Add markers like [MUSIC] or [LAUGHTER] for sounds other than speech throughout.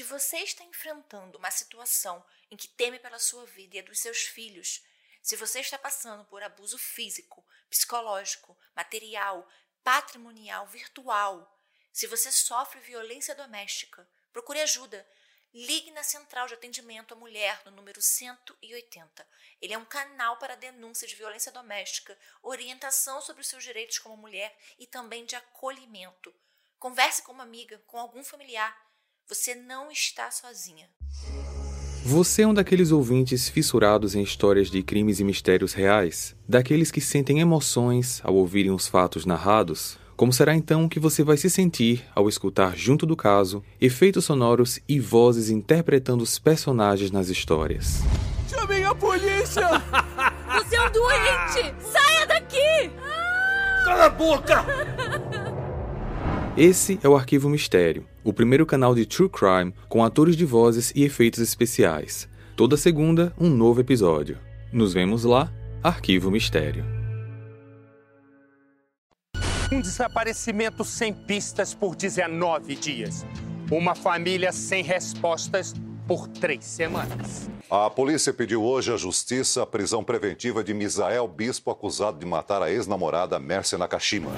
Se você está enfrentando uma situação em que teme pela sua vida e a dos seus filhos, se você está passando por abuso físico, psicológico, material, patrimonial, virtual, se você sofre violência doméstica, procure ajuda. Ligue na Central de Atendimento à Mulher no número 180. Ele é um canal para denúncia de violência doméstica, orientação sobre os seus direitos como mulher e também de acolhimento. Converse com uma amiga, com algum familiar. Você não está sozinha. Você é um daqueles ouvintes fissurados em histórias de crimes e mistérios reais? Daqueles que sentem emoções ao ouvirem os fatos narrados? Como será então que você vai se sentir ao escutar junto do caso efeitos sonoros e vozes interpretando os personagens nas histórias? Chamem a polícia! [LAUGHS] Você é um doente! Saia daqui! Cala a boca! [LAUGHS] Esse é o Arquivo Mistério, o primeiro canal de True Crime com atores de vozes e efeitos especiais. Toda segunda, um novo episódio. Nos vemos lá, Arquivo Mistério. Um desaparecimento sem pistas por 19 dias. Uma família sem respostas por três semanas. A polícia pediu hoje à justiça a prisão preventiva de Misael Bispo, acusado de matar a ex-namorada Mércia Nakashima.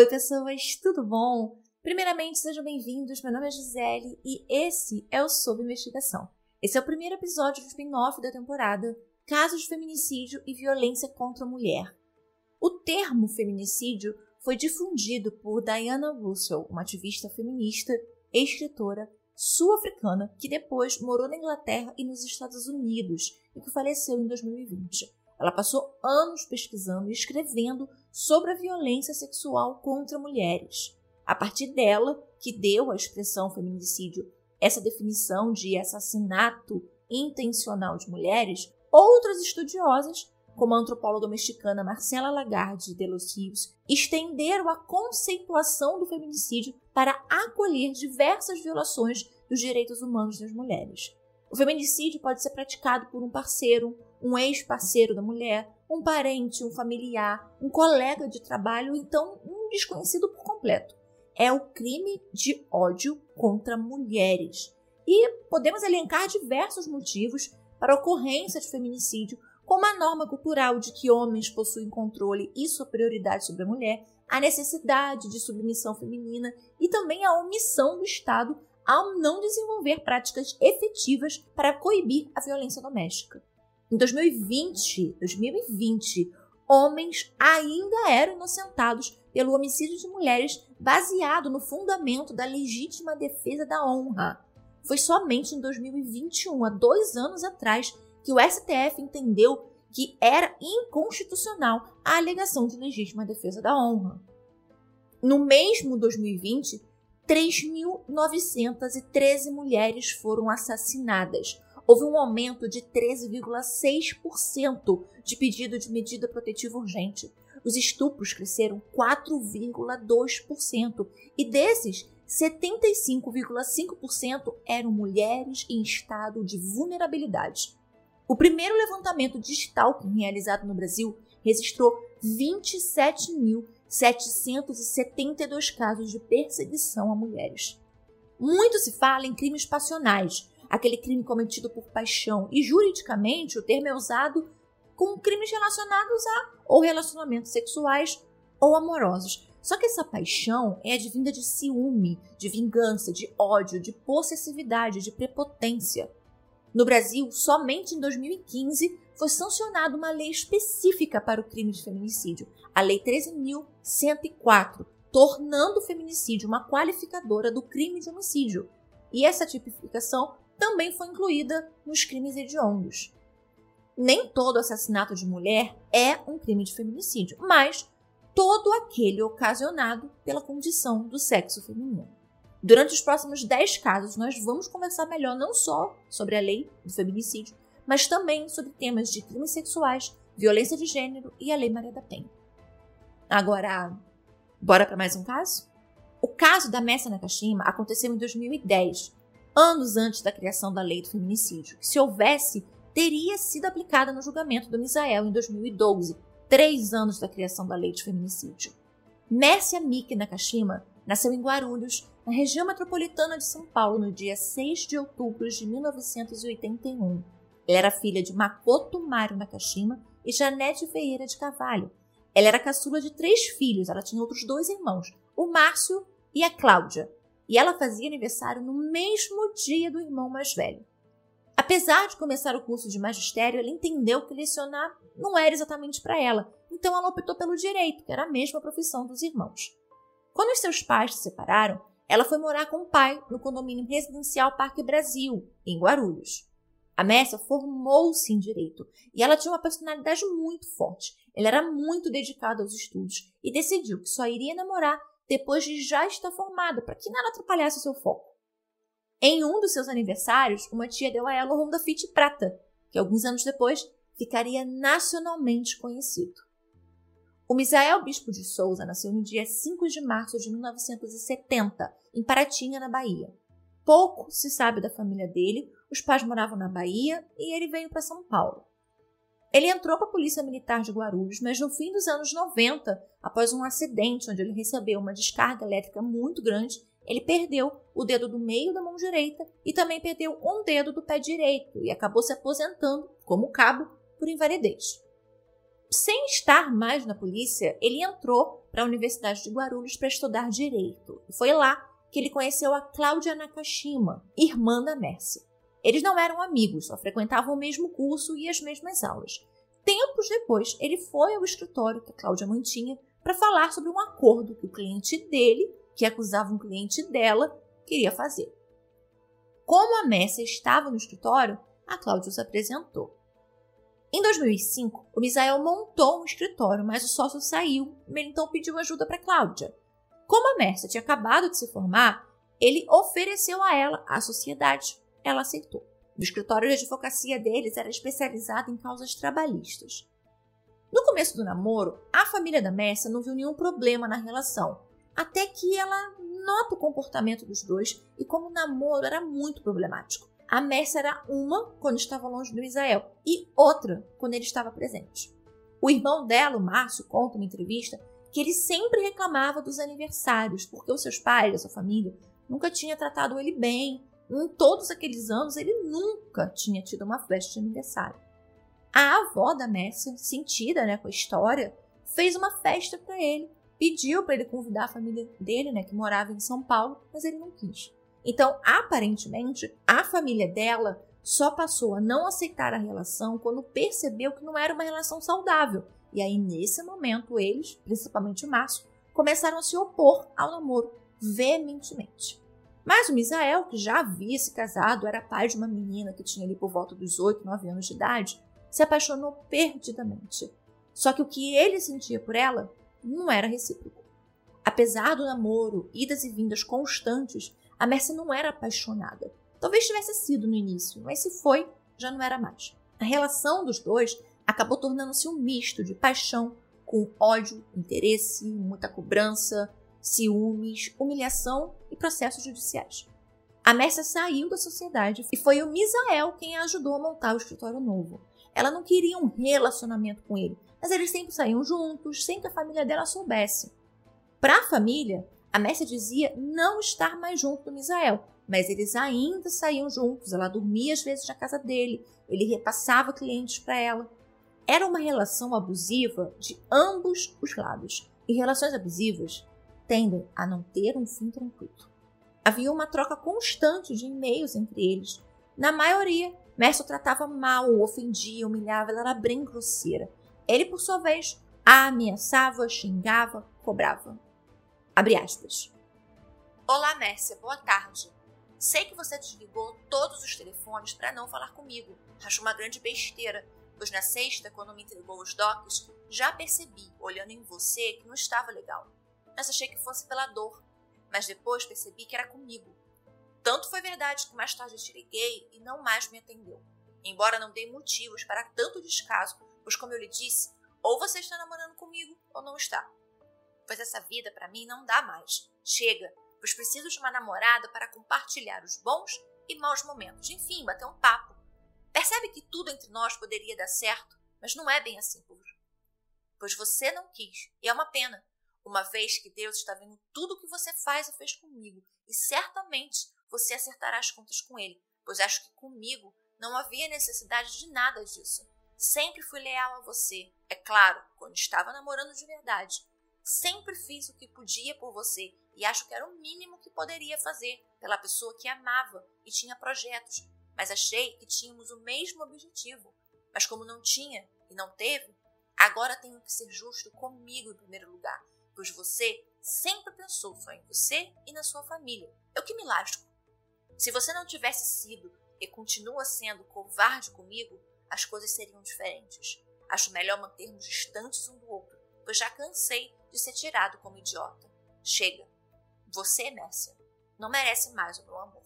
Oi, pessoas, tudo bom? Primeiramente, sejam bem-vindos. Meu nome é Gisele e esse é o Sob Investigação. Esse é o primeiro episódio do spin-off da temporada casos de feminicídio e violência contra a mulher. O termo feminicídio foi difundido por Diana Russell, uma ativista feminista e escritora sul-africana que depois morou na Inglaterra e nos Estados Unidos e que faleceu em 2020. Ela passou anos pesquisando e escrevendo sobre a violência sexual contra mulheres. A partir dela, que deu à expressão feminicídio essa definição de assassinato intencional de mulheres, Outras estudiosas, como a antropóloga mexicana Marcela Lagarde de los Rios, estenderam a conceituação do feminicídio para acolher diversas violações dos direitos humanos das mulheres. O feminicídio pode ser praticado por um parceiro, um ex-parceiro da mulher, um parente, um familiar, um colega de trabalho, então um desconhecido por completo. É o crime de ódio contra mulheres. E podemos elencar diversos motivos para a ocorrência de feminicídio, como a norma cultural de que homens possuem controle e superioridade sobre a mulher, a necessidade de submissão feminina e também a omissão do Estado ao não desenvolver práticas efetivas para coibir a violência doméstica. Em 2020, 2020, homens ainda eram inocentados pelo homicídio de mulheres baseado no fundamento da legítima defesa da honra. Foi somente em 2021, há dois anos atrás, que o STF entendeu que era inconstitucional a alegação de legítima defesa da honra. No mesmo 2020, 3.913 mulheres foram assassinadas. Houve um aumento de 13,6% de pedido de medida protetiva urgente. Os estupros cresceram 4,2%, e desses, 75,5% eram mulheres em estado de vulnerabilidade. O primeiro levantamento de stalking realizado no Brasil registrou 27.772 casos de perseguição a mulheres. Muito se fala em crimes passionais, aquele crime cometido por paixão, e juridicamente o termo é usado com crimes relacionados a ou relacionamentos sexuais ou amorosos. Só que essa paixão é advinda de ciúme, de vingança, de ódio, de possessividade, de prepotência. No Brasil, somente em 2015 foi sancionada uma lei específica para o crime de feminicídio, a Lei 13.104, tornando o feminicídio uma qualificadora do crime de homicídio. E essa tipificação também foi incluída nos crimes hediondos. Nem todo assassinato de mulher é um crime de feminicídio, mas todo aquele ocasionado pela condição do sexo feminino. Durante os próximos 10 casos, nós vamos conversar melhor não só sobre a lei do feminicídio, mas também sobre temas de crimes sexuais, violência de gênero e a Lei Maria da Penha. Agora, bora para mais um caso? O caso da Messa Nakashima aconteceu em 2010, anos antes da criação da lei do feminicídio, que se houvesse, teria sido aplicada no julgamento do Misael em 2012, três anos da criação da lei de feminicídio. Mércia Miki Nakashima nasceu em Guarulhos, na região metropolitana de São Paulo, no dia 6 de outubro de 1981. Ela era filha de Makoto Mário Nakashima e Janete Ferreira de Carvalho. Ela era caçula de três filhos, ela tinha outros dois irmãos, o Márcio e a Cláudia. E ela fazia aniversário no mesmo dia do irmão mais velho. Apesar de começar o curso de magistério, ela entendeu que lecionar não era exatamente para ela, então ela optou pelo direito, que era a mesma profissão dos irmãos. Quando os seus pais se separaram, ela foi morar com o pai no condomínio residencial Parque Brasil, em Guarulhos. A Mércia formou-se em direito e ela tinha uma personalidade muito forte. Ela era muito dedicada aos estudos e decidiu que só iria namorar depois de já estar formada, para que nada atrapalhasse o seu foco. Em um dos seus aniversários, uma tia deu a ela o Honda Fit Prata, que alguns anos depois ficaria nacionalmente conhecido. O Misael Bispo de Souza nasceu no dia 5 de março de 1970, em Paratinga, na Bahia. Pouco se sabe da família dele, os pais moravam na Bahia e ele veio para São Paulo. Ele entrou para a Polícia Militar de Guarulhos, mas no fim dos anos 90, após um acidente onde ele recebeu uma descarga elétrica muito grande, ele perdeu o dedo do meio da mão direita e também perdeu um dedo do pé direito e acabou se aposentando como cabo por invalidez. Sem estar mais na polícia, ele entrou para a Universidade de Guarulhos para estudar direito. E foi lá que ele conheceu a Cláudia Nakashima, irmã da Mércia. Eles não eram amigos, só frequentavam o mesmo curso e as mesmas aulas. Tempos depois, ele foi ao escritório que a Cláudia mantinha para falar sobre um acordo que o cliente dele, que acusava um cliente dela, queria fazer. Como a Mércia estava no escritório, a Cláudia se apresentou. Em 2005, o Misael montou um escritório, mas o sócio saiu e ele então pediu ajuda para Cláudia. Como a Mércia tinha acabado de se formar, ele ofereceu a ela a sociedade ela aceitou. O escritório de advocacia deles era especializado em causas trabalhistas. No começo do namoro, a família da Mércia não viu nenhum problema na relação, até que ela nota o comportamento dos dois e como o namoro era muito problemático. A Mércia era uma quando estava longe do Israel e outra quando ele estava presente. O irmão dela, o Márcio, conta uma entrevista que ele sempre reclamava dos aniversários, porque os seus pais, a sua família, nunca tinha tratado ele bem, em todos aqueles anos, ele nunca tinha tido uma festa de aniversário. A avó da Mércia, sentida né, com a história, fez uma festa para ele, pediu para ele convidar a família dele, né, que morava em São Paulo, mas ele não quis. Então, aparentemente, a família dela só passou a não aceitar a relação quando percebeu que não era uma relação saudável. E aí, nesse momento, eles, principalmente o Márcio, começaram a se opor ao namoro veementemente. Mas o Misael, que já havia se casado, era pai de uma menina que tinha ali por volta dos 8, 9 anos de idade, se apaixonou perdidamente. Só que o que ele sentia por ela não era recíproco. Apesar do namoro, idas e vindas constantes, a Mércia não era apaixonada. Talvez tivesse sido no início, mas se foi, já não era mais. A relação dos dois acabou tornando-se um misto de paixão com ódio, interesse, muita cobrança, ciúmes, humilhação e processos judiciais. A Mércia saiu da sociedade e foi o Misael quem a ajudou a montar o escritório novo. Ela não queria um relacionamento com ele, mas eles sempre saíam juntos, sem que a família dela soubesse. Para a família, a Mércia dizia não estar mais junto do Misael, mas eles ainda saíam juntos. Ela dormia às vezes na casa dele, ele repassava clientes para ela. Era uma relação abusiva de ambos os lados. E relações abusivas tendem a não ter um fim tranquilo. Havia uma troca constante de e-mails entre eles. Na maioria, Mércio tratava mal, ofendia, humilhava, ela era bem grosseira. Ele, por sua vez, a ameaçava, xingava, cobrava. Abre aspas. Olá, Mércia, boa tarde. Sei que você desligou todos os telefones para não falar comigo. Acho uma grande besteira, pois na sexta, quando me entregou os docs, já percebi, olhando em você, que não estava legal mas achei que fosse pela dor. Mas depois percebi que era comigo. Tanto foi verdade que mais tarde te liguei e não mais me atendeu. Embora não dei motivos para tanto descaso, pois, como eu lhe disse, ou você está namorando comigo ou não está. Pois essa vida para mim não dá mais. Chega, pois preciso de uma namorada para compartilhar os bons e maus momentos. Enfim, bater um papo. Percebe que tudo entre nós poderia dar certo, mas não é bem assim, pois você não quis, e é uma pena, uma vez que Deus está vendo tudo o que você faz e fez comigo, e certamente você acertará as contas com Ele, pois acho que comigo não havia necessidade de nada disso. Sempre fui leal a você, é claro, quando estava namorando de verdade. Sempre fiz o que podia por você e acho que era o mínimo que poderia fazer pela pessoa que amava e tinha projetos, mas achei que tínhamos o mesmo objetivo. Mas como não tinha e não teve, agora tenho que ser justo comigo em primeiro lugar, pois você sempre pensou só em você e na sua família. Eu que me lasco. Se você não tivesse sido e continua sendo covarde comigo, as coisas seriam diferentes. Acho melhor mantermos distantes um do outro, pois já cansei de ser tirado como idiota. Chega. Você, Mércia, não merece mais o meu amor.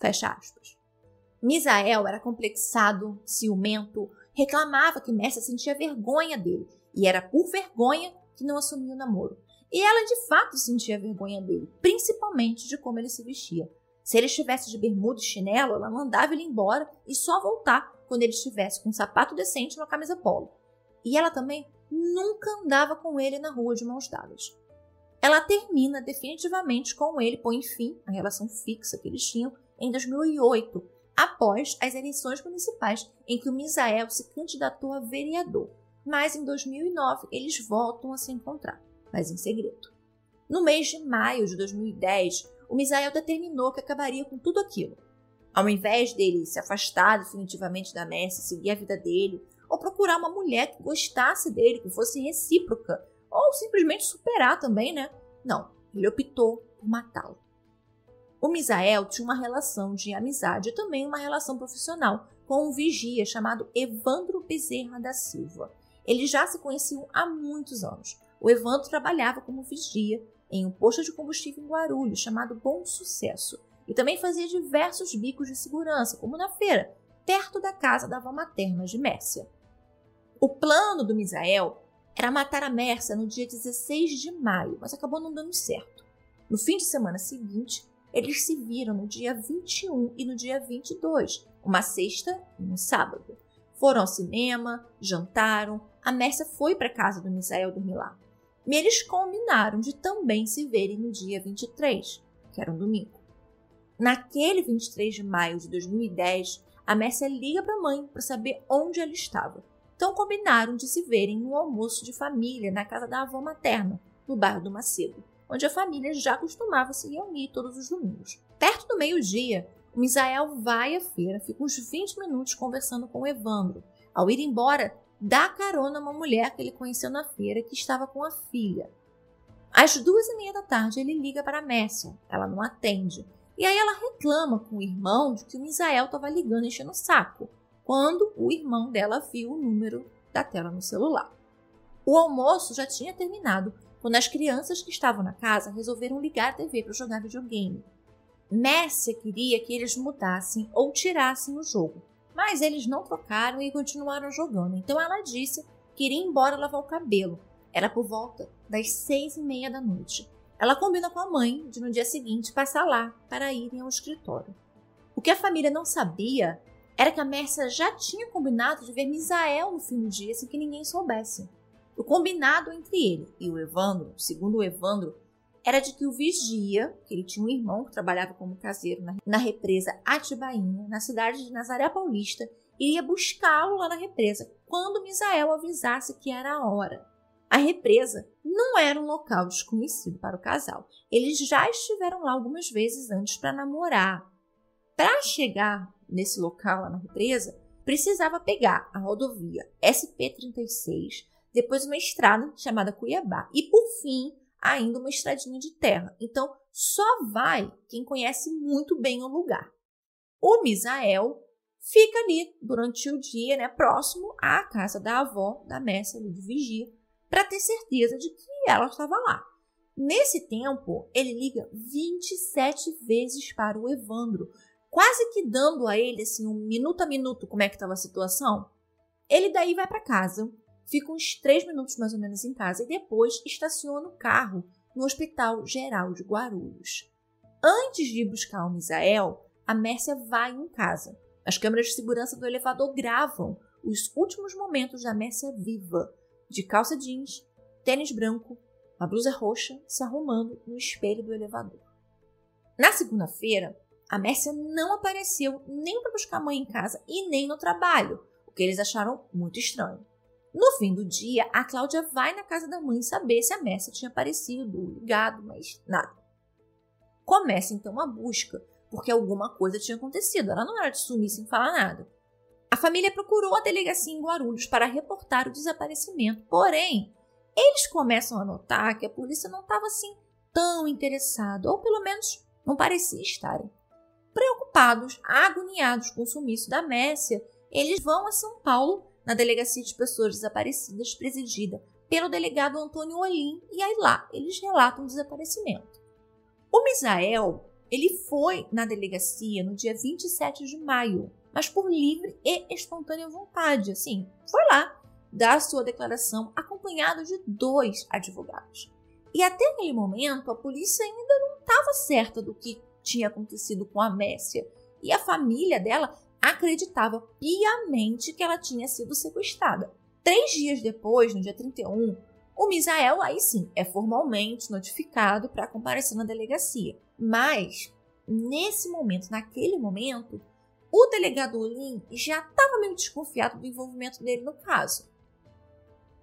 Fecha aspas. Misael era complexado, ciumento, reclamava que Mércia sentia vergonha dele, e era por vergonha que não assumia o namoro. E ela de fato sentia vergonha dele, principalmente de como ele se vestia. Se ele estivesse de bermuda e chinelo, ela mandava ele embora e só voltar quando ele estivesse com um sapato decente e uma camisa polo. E ela também nunca andava com ele na rua de mãos dadas. Ela termina definitivamente com ele, põe fim à relação fixa que eles tinham em 2008, após as eleições municipais em que o Misael se candidatou a vereador. Mas em 2009 eles voltam a se encontrar, mas em segredo. No mês de maio de 2010, o Misael determinou que acabaria com tudo aquilo. Ao invés dele se afastar definitivamente da Messi, seguir a vida dele, ou procurar uma mulher que gostasse dele, que fosse recíproca, ou simplesmente superar também, né? Não, ele optou por matá-lo. O Misael tinha uma relação de amizade e também uma relação profissional com um vigia chamado Evandro Bezerra da Silva. Eles já se conheciam há muitos anos. O Evandro trabalhava como vigia em um posto de combustível em Guarulhos chamado Bom Sucesso e também fazia diversos bicos de segurança, como na feira, perto da casa da avó materna de Mércia. O plano do Misael era matar a Mércia no dia 16 de maio, mas acabou não dando certo. No fim de semana seguinte, eles se viram no dia 21 e no dia 22, uma sexta e um sábado. Foram ao cinema, jantaram, a Mércia foi para casa do Misael dormir lá. E eles combinaram de também se verem no dia 23, que era um domingo. Naquele 23 de maio de 2010, a Mércia liga para a mãe para saber onde ela estava. Então combinaram de se verem no almoço de família na casa da avó materna, no bairro do Macedo, onde a família já costumava se reunir todos os domingos. Perto do meio-dia, o Misael vai à feira, fica uns 20 minutos conversando com o Evandro. Ao ir embora, dá carona a uma mulher que ele conheceu na feira que estava com a filha. Às duas e meia da tarde, ele liga para Mércia. Ela não atende. E aí ela reclama com o irmão de que o Misael estava ligando enchendo o saco, quando o irmão dela viu o número da tela no celular. O almoço já tinha terminado quando as crianças que estavam na casa resolveram ligar a TV para jogar videogame. Mércia queria que eles mudassem ou tirassem o jogo, mas eles não trocaram e continuaram jogando. Então ela disse que iria embora lavar o cabelo. Era por volta das seis e meia da noite. Ela combina com a mãe de no dia seguinte passar lá para irem ao escritório. O que a família não sabia era que a Mércia já tinha combinado de ver Misael no fim do dia sem que ninguém soubesse. O combinado entre ele e o Evandro, segundo o Evandro, era de que o vigia, que ele tinha um irmão que trabalhava como caseiro na, na represa Atibainha, na cidade de Nazaré Paulista, iria buscá-lo lá na represa quando Misael avisasse que era a hora. A represa não era um local desconhecido para o casal. Eles já estiveram lá algumas vezes antes para namorar. Para chegar nesse local lá na represa, precisava pegar a rodovia SP36, depois uma estrada chamada Cuiabá e, por fim, ainda uma estradinha de terra. Então, só vai quem conhece muito bem o lugar. O Misael fica ali durante o dia, né, próximo à casa da avó da Messa de vigia, para ter certeza de que ela estava lá. Nesse tempo, ele liga 27 vezes para o Evandro, quase que dando a ele assim um minuto a minuto como é que estava a situação. Ele daí vai para casa, fica uns três minutos mais ou menos em casa e depois estaciona o carro no Hospital Geral de Guarulhos. Antes de buscar o Misael, a Mércia vai em casa. As câmeras de segurança do elevador gravam os últimos momentos da Mércia viva, de calça jeans, tênis branco, uma blusa roxa, se arrumando no espelho do elevador. Na segunda-feira, a Mércia não apareceu nem para buscar a mãe em casa e nem no trabalho, o que eles acharam muito estranho. No fim do dia, a Cláudia vai na casa da mãe saber se a Mércia tinha aparecido, ligado, mas nada. Começa então a busca, porque alguma coisa tinha acontecido. Ela não era de sumir sem falar nada. A família procurou a delegacia em Guarulhos para reportar o desaparecimento, porém, eles começam a notar que a polícia não estava assim tão interessada, ou pelo menos não parecia estarem. Preocupados, agoniados com o sumiço da Mércia, eles vão a São Paulo, na delegacia de pessoas desaparecidas, presidida pelo delegado Antônio Olim, e aí lá eles relatam o desaparecimento. O Misael, ele foi na delegacia no dia 27 de maio, mas por livre e espontânea vontade, assim, foi lá dar sua declaração acompanhado de dois advogados. E até aquele momento, a polícia ainda não estava certa do que tinha acontecido com a Messia, e a família dela acreditava piamente que ela tinha sido sequestrada. Três dias depois, no dia 31, o Misael, aí sim, é formalmente notificado para comparecer na delegacia. Mas, nesse momento, naquele momento, o delegado Olim já estava meio desconfiado do envolvimento dele no caso.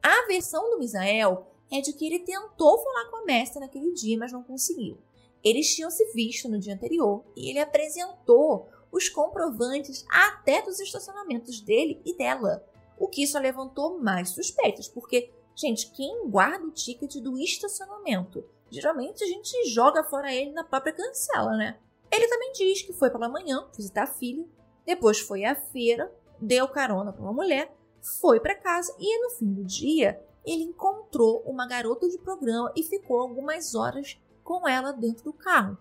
A versão do Misael é de que ele tentou falar com a mestra naquele dia, mas não conseguiu. Eles tinham se visto no dia anterior e ele apresentou os comprovantes até dos estacionamentos dele e dela, o que só levantou mais suspeitas, porque Gente, quem guarda o ticket do estacionamento? Geralmente a gente joga fora ele na própria cancela, né? Ele também diz que foi pela manhã visitar a filha, depois foi à feira, deu carona para uma mulher, foi para casa e no fim do dia ele encontrou uma garota de programa e ficou algumas horas com ela dentro do carro.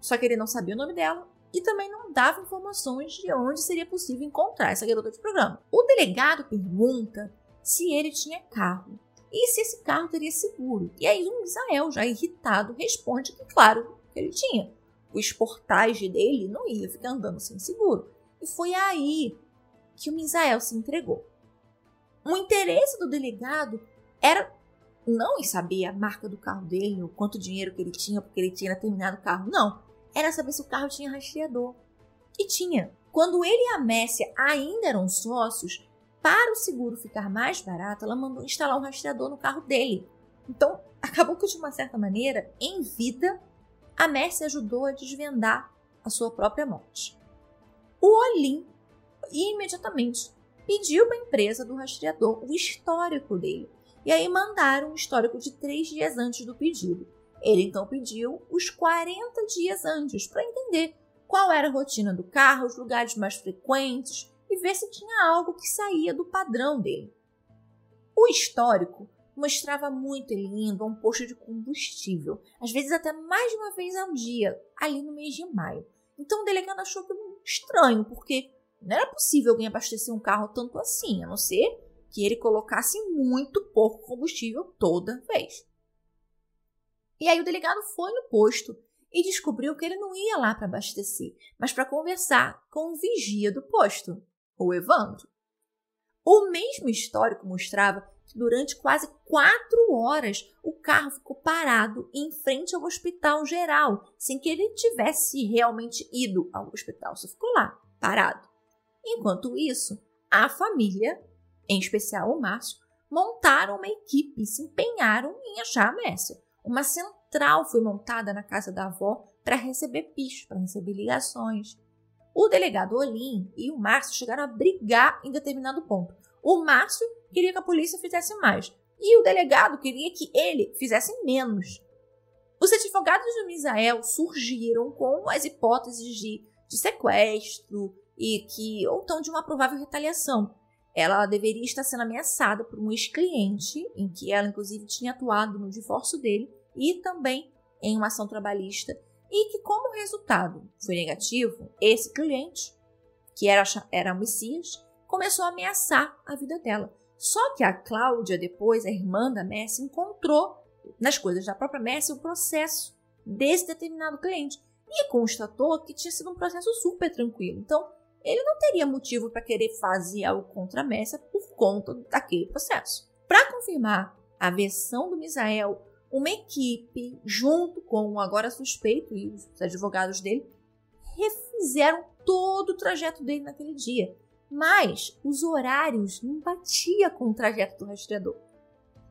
Só que ele não sabia o nome dela e também não dava informações de onde seria possível encontrar essa garota de programa. O delegado pergunta se ele tinha carro e se esse carro teria seguro. E aí o Misael, já irritado, responde que, claro, ele tinha. O esportage dele não ia ficar andando sem seguro. E foi aí que o Misael se entregou. O interesse do delegado era não em saber a marca do carro dele, o quanto dinheiro que ele tinha, porque ele tinha terminado o carro. Não. Era saber se o carro tinha rastreador. E tinha. Quando ele e a Messia ainda eram sócios, para o seguro ficar mais barato, ela mandou instalar um rastreador no carro dele. Então, acabou que, de uma certa maneira, em vida, a Mercy ajudou a desvendar a sua própria morte. O Olim imediatamente pediu para a empresa do rastreador o histórico dele. E aí mandaram um histórico de três dias antes do pedido. Ele então pediu os 40 dias antes para entender qual era a rotina do carro, os lugares mais frequentes, e ver se tinha algo que saía do padrão dele. O histórico mostrava muito ele indo a um posto de combustível, às vezes até mais de uma vez ao dia, ali no mês de maio. Então o delegado achou aquilo estranho, porque não era possível alguém abastecer um carro tanto assim, a não ser que ele colocasse muito pouco combustível toda vez. E aí o delegado foi no posto e descobriu que ele não ia lá para abastecer, mas para conversar com o vigia do posto ou Evandro. O mesmo histórico mostrava que durante quase quatro horas o carro ficou parado em frente ao hospital geral, sem que ele tivesse realmente ido ao hospital, só ficou lá, parado. Enquanto isso, a família, em especial o Márcio, montaram uma equipe e se empenharam em achar a Mércia. Uma central foi montada na casa da avó para receber pichos, para receber ligações. O delegado Olim e o Márcio chegaram a brigar em determinado ponto. O Márcio queria que a polícia fizesse mais e o delegado queria que ele fizesse menos. Os advogados do Misael surgiram com as hipóteses de, de sequestro e que ou então de uma provável retaliação. Ela deveria estar sendo ameaçada por um ex-cliente, em que ela inclusive tinha atuado no divórcio dele, e também em uma ação trabalhista e que, como resultado foi negativo, esse cliente, que era, era Messias, começou a ameaçar a vida dela. Só que a Cláudia, depois, a irmã da Messi, encontrou nas coisas da própria Messi o processo desse determinado cliente e constatou que tinha sido um processo super tranquilo. Então, ele não teria motivo para querer fazer algo contra a Messi por conta daquele processo. Para confirmar a versão do Misael uma equipe, junto com o agora suspeito e os advogados dele, refizeram todo o trajeto dele naquele dia. Mas os horários não batiam com o trajeto do rastreador.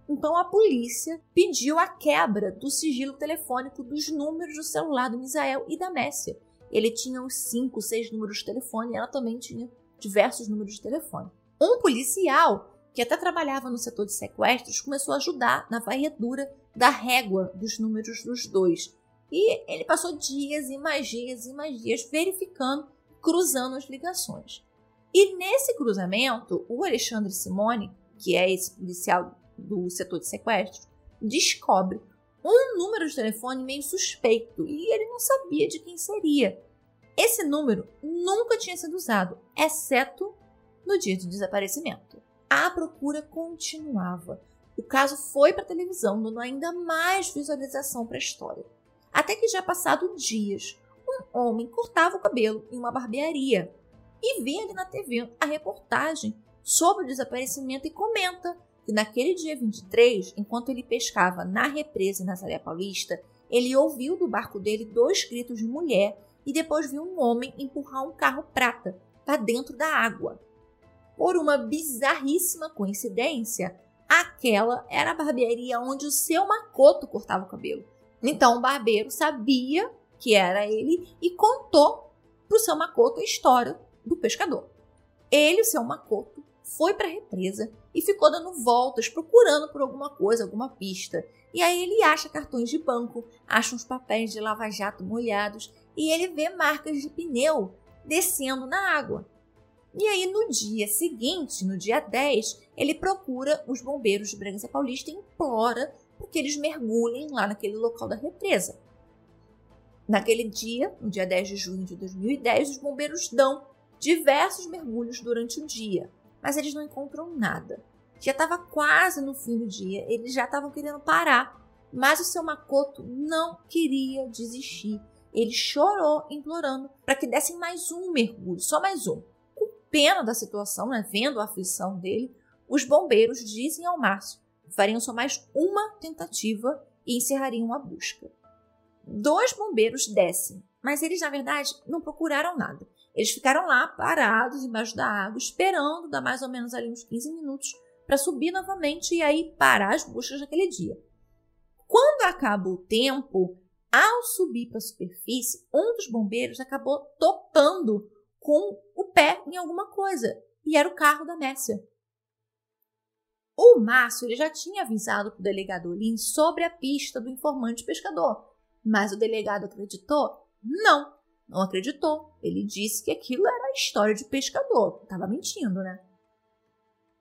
Então a polícia pediu a quebra do sigilo telefônico dos números do celular do Misael e da Messia. Ele tinha uns 5, 6 números de telefone e ela também tinha diversos números de telefone. Um policial que até trabalhava no setor de sequestros começou a ajudar na varredura da régua dos números dos dois. E ele passou dias e mais dias e mais dias verificando, cruzando as ligações. E nesse cruzamento, o Alexandre Simone, que é esse policial do setor de sequestro, descobre um número de telefone meio suspeito e ele não sabia de quem seria. Esse número nunca tinha sido usado, exceto no dia do desaparecimento. A procura continuava. O caso foi para a televisão, dando ainda mais visualização para a história. Até que já passado dias, um homem cortava o cabelo em uma barbearia e vê ali na TV a reportagem sobre o desaparecimento e comenta que naquele dia 23, enquanto ele pescava na represa em Nazaré Paulista, ele ouviu do barco dele dois gritos de mulher e depois viu um homem empurrar um carro prata para dentro da água. Por uma bizarríssima coincidência, aquela era a barbearia onde o seu Makoto cortava o cabelo. Então o barbeiro sabia que era ele e contou para o seu Makoto a história do pescador. Ele, o seu Makoto, foi para a represa e ficou dando voltas procurando por alguma coisa, alguma pista. E aí ele acha cartões de banco, acha uns papéis de lava-jato molhados e ele vê marcas de pneu descendo na água. E aí no dia seguinte, no dia 10, ele procura os bombeiros de Bragança Paulista e implora que eles mergulhem lá naquele local da represa. Naquele dia, no dia 10 de junho de 2010, os bombeiros dão diversos mergulhos durante o dia mas eles não encontram nada. Já estava quase no fim do dia, eles já estavam querendo parar, mas o seu Makoto não queria desistir. Ele chorou, implorando para que dessem mais um mergulho, só mais um. Pena da situação, né, vendo a aflição dele, os bombeiros dizem ao Márcio que fariam só mais uma tentativa e encerrariam a busca. Dois bombeiros descem, mas eles, na verdade, não procuraram nada. Eles ficaram lá parados embaixo da água, esperando dar mais ou menos ali uns 15 minutos para subir novamente e aí parar as buscas daquele dia. Quando acaba o tempo, ao subir para a superfície, um dos bombeiros acabou topando com o pé em alguma coisa e era o carro da Messia. O Márcio ele já tinha avisado para o delegado Olim sobre a pista do informante pescador, mas o delegado acreditou? Não, não acreditou. Ele disse que aquilo era a história de pescador. Tava mentindo, né?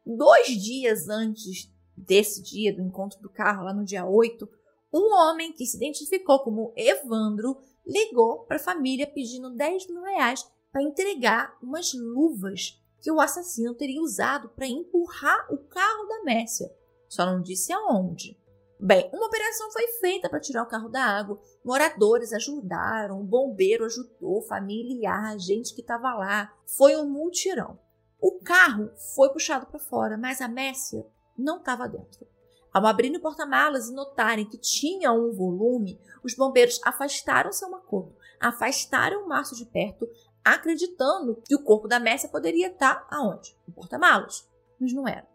Dois dias antes desse dia, do encontro do carro, lá no dia 8, um homem que se identificou como Evandro ligou para a família pedindo 10 mil reais para entregar umas luvas que o assassino teria usado para empurrar o carro da Mércia. Só não disse aonde. Bem, uma operação foi feita para tirar o carro da água. Moradores ajudaram, o bombeiro ajudou, familiar, gente que estava lá. Foi um multirão. O carro foi puxado para fora, mas a Messia não estava dentro. Ao abrir o porta-malas e notarem que tinha um volume, os bombeiros afastaram seu Makoto, afastaram o Márcio de perto, acreditando que o corpo da Messia poderia estar aonde? No porta-malas. Mas não era.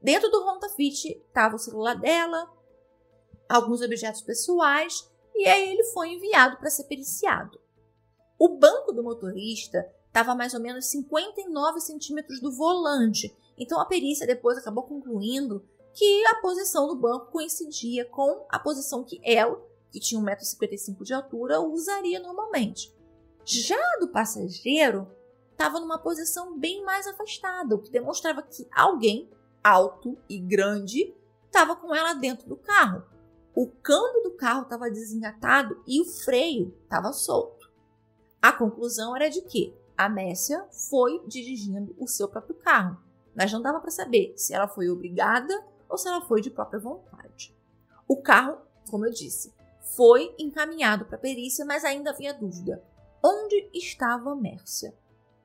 Dentro do Honda Fit estava o celular dela, alguns objetos pessoais, e aí ele foi enviado para ser periciado. O banco do motorista estava a mais ou menos 59 centímetros do volante, então a perícia depois acabou concluindo que a posição do banco coincidia com a posição que ela, que tinha 1,55m de altura, usaria normalmente. Já do passageiro, estava numa posição bem mais afastada, o que demonstrava que alguém alto e grande estava com ela dentro do carro. O câmbio do carro estava desengatado e o freio estava solto. A conclusão era de que a Messia foi dirigindo o seu próprio carro, mas não dava para saber se ela foi obrigada ou se ela foi de própria vontade. O carro, como eu disse, foi encaminhado para a perícia, mas ainda havia dúvida: onde estava Mércia?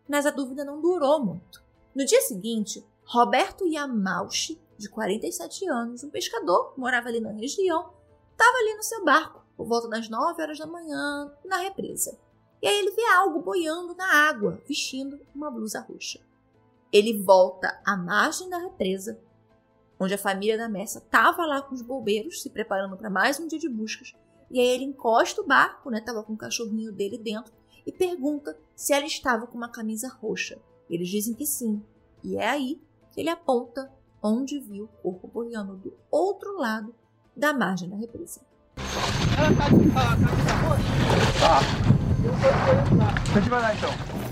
Mas a dúvida não durou muito. No dia seguinte, Roberto Yamauchi de 47 anos, um pescador que morava ali na região, estava ali no seu barco, por volta das 9 horas da manhã, na represa. E aí ele vê algo boiando na água, vestindo uma blusa roxa. Ele volta à margem da represa, onde a família da Messa estava lá com os bombeiros, se preparando para mais um dia de buscas. E aí ele encosta o barco, né? Tava com o cachorrinho dele dentro e pergunta se ela estava com uma camisa roxa. Eles dizem que sim. E é aí que ele aponta onde viu o corpo boiando do outro lado da margem da represa. Ela tá com a camisa roxa? Tá.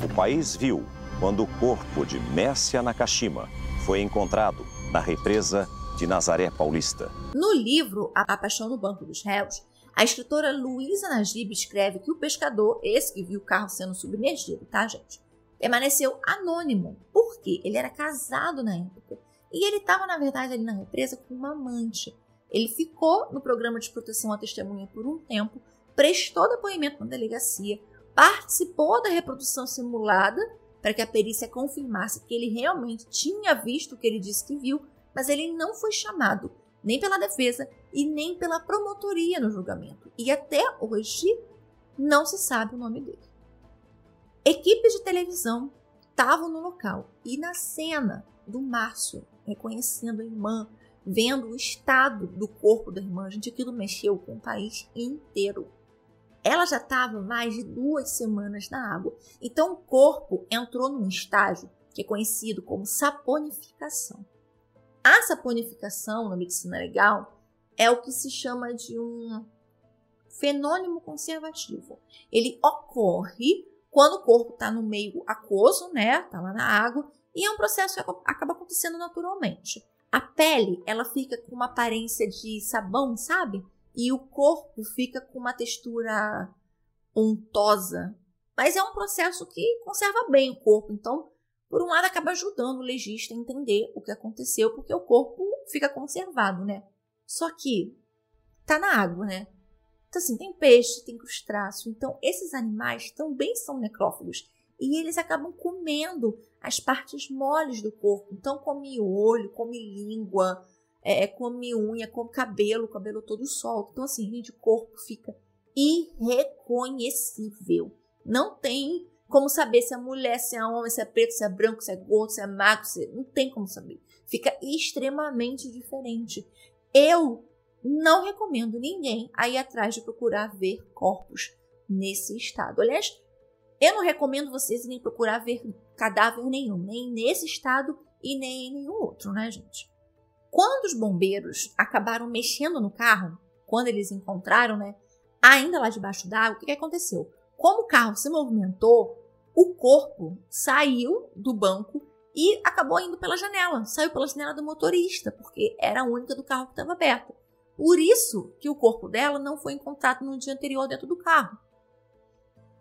O país viu quando o corpo de Messia Nakashima foi encontrado na represa de Nazaré Paulista. No livro A Paixão no Banco dos Réus, a escritora Luísa Najib escreve que o pescador, esse que viu o carro sendo submergido, tá, gente? Permaneceu anônimo, porque ele era casado na época. E ele estava, na verdade, ali na represa com uma amante. Ele ficou no programa de proteção à testemunha por um tempo, prestou depoimento na delegacia, participou da reprodução simulada para que a perícia confirmasse que ele realmente tinha visto o que ele disse que viu, mas ele não foi chamado nem pela defesa e nem pela promotoria no julgamento. E até hoje não se sabe o nome dele. Equipes de televisão estavam no local e na cena do Márcio reconhecendo a irmã, vendo o estado do corpo da irmã, gente, aquilo mexeu com o país inteiro. Ela já estava mais de duas semanas na água, então o corpo entrou num estágio que é conhecido como saponificação. A saponificação na medicina legal é o que se chama de um fenômeno conservativo. Ele ocorre quando o corpo está no meio aquoso, né? Está lá na água, e é um processo que acaba acontecendo naturalmente. A pele, ela fica com uma aparência de sabão, sabe? E o corpo fica com uma textura untosa. Mas é um processo que conserva bem o corpo. Então, por um lado, acaba ajudando o legista a entender o que aconteceu, porque o corpo fica conservado, né? Só que tá na água, né? Então, assim, tem peixe, tem crustáceo. Então, esses animais também são necrófagos. E eles acabam comendo as partes moles do corpo. Então, come olho, come língua, é, come unha, come cabelo, cabelo todo solto. Então, assim, gente, o corpo fica irreconhecível. Não tem como saber se é mulher, se é homem, se é preto, se é branco, se é gordo, se é magro, se... não tem como saber. Fica extremamente diferente. Eu não recomendo ninguém a ir atrás de procurar ver corpos nesse estado. Aliás, eu não recomendo vocês nem procurar ver cadáver nenhum, nem nesse estado e nem em nenhum outro, né, gente? Quando os bombeiros acabaram mexendo no carro, quando eles encontraram, né, ainda lá debaixo d'água, o que, que aconteceu? Como o carro se movimentou, o corpo saiu do banco e acabou indo pela janela. Saiu pela janela do motorista, porque era a única do carro que estava aberta. Por isso que o corpo dela não foi encontrado no dia anterior dentro do carro.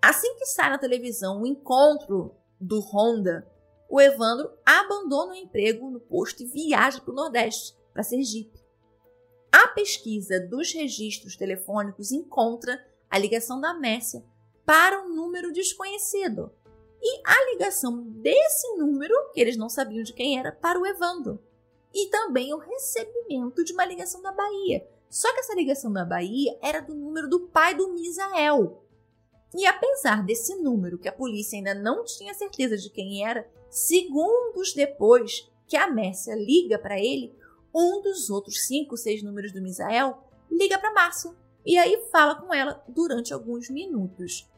Assim que sai na televisão o encontro do Honda, o Evandro abandona o emprego no posto e viaja para o Nordeste, para Sergipe. A pesquisa dos registros telefônicos encontra a ligação da Mércia para um número desconhecido e a ligação desse número, que eles não sabiam de quem era, para o Evandro. E também o recebimento de uma ligação da Bahia. Só que essa ligação da Bahia era do número do pai do Misael. E apesar desse número, que a polícia ainda não tinha certeza de quem era, segundos depois que a Mércia liga para ele, um dos outros cinco, seis números do Misael liga para Márcia e aí fala com ela durante alguns minutos.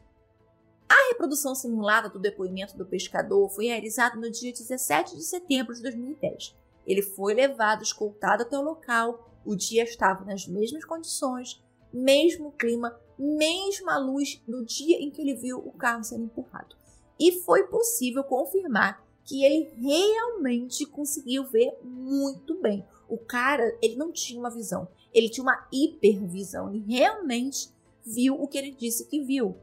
A reprodução simulada do depoimento do pescador foi realizada no dia 17 de setembro de 2010. Ele foi levado escoltado até o local, o dia estava nas mesmas condições, mesmo clima, mesma luz do dia em que ele viu o carro sendo empurrado. E foi possível confirmar que ele realmente conseguiu ver muito bem. O cara, ele não tinha uma visão, ele tinha uma hipervisão, ele realmente viu o que ele disse que viu.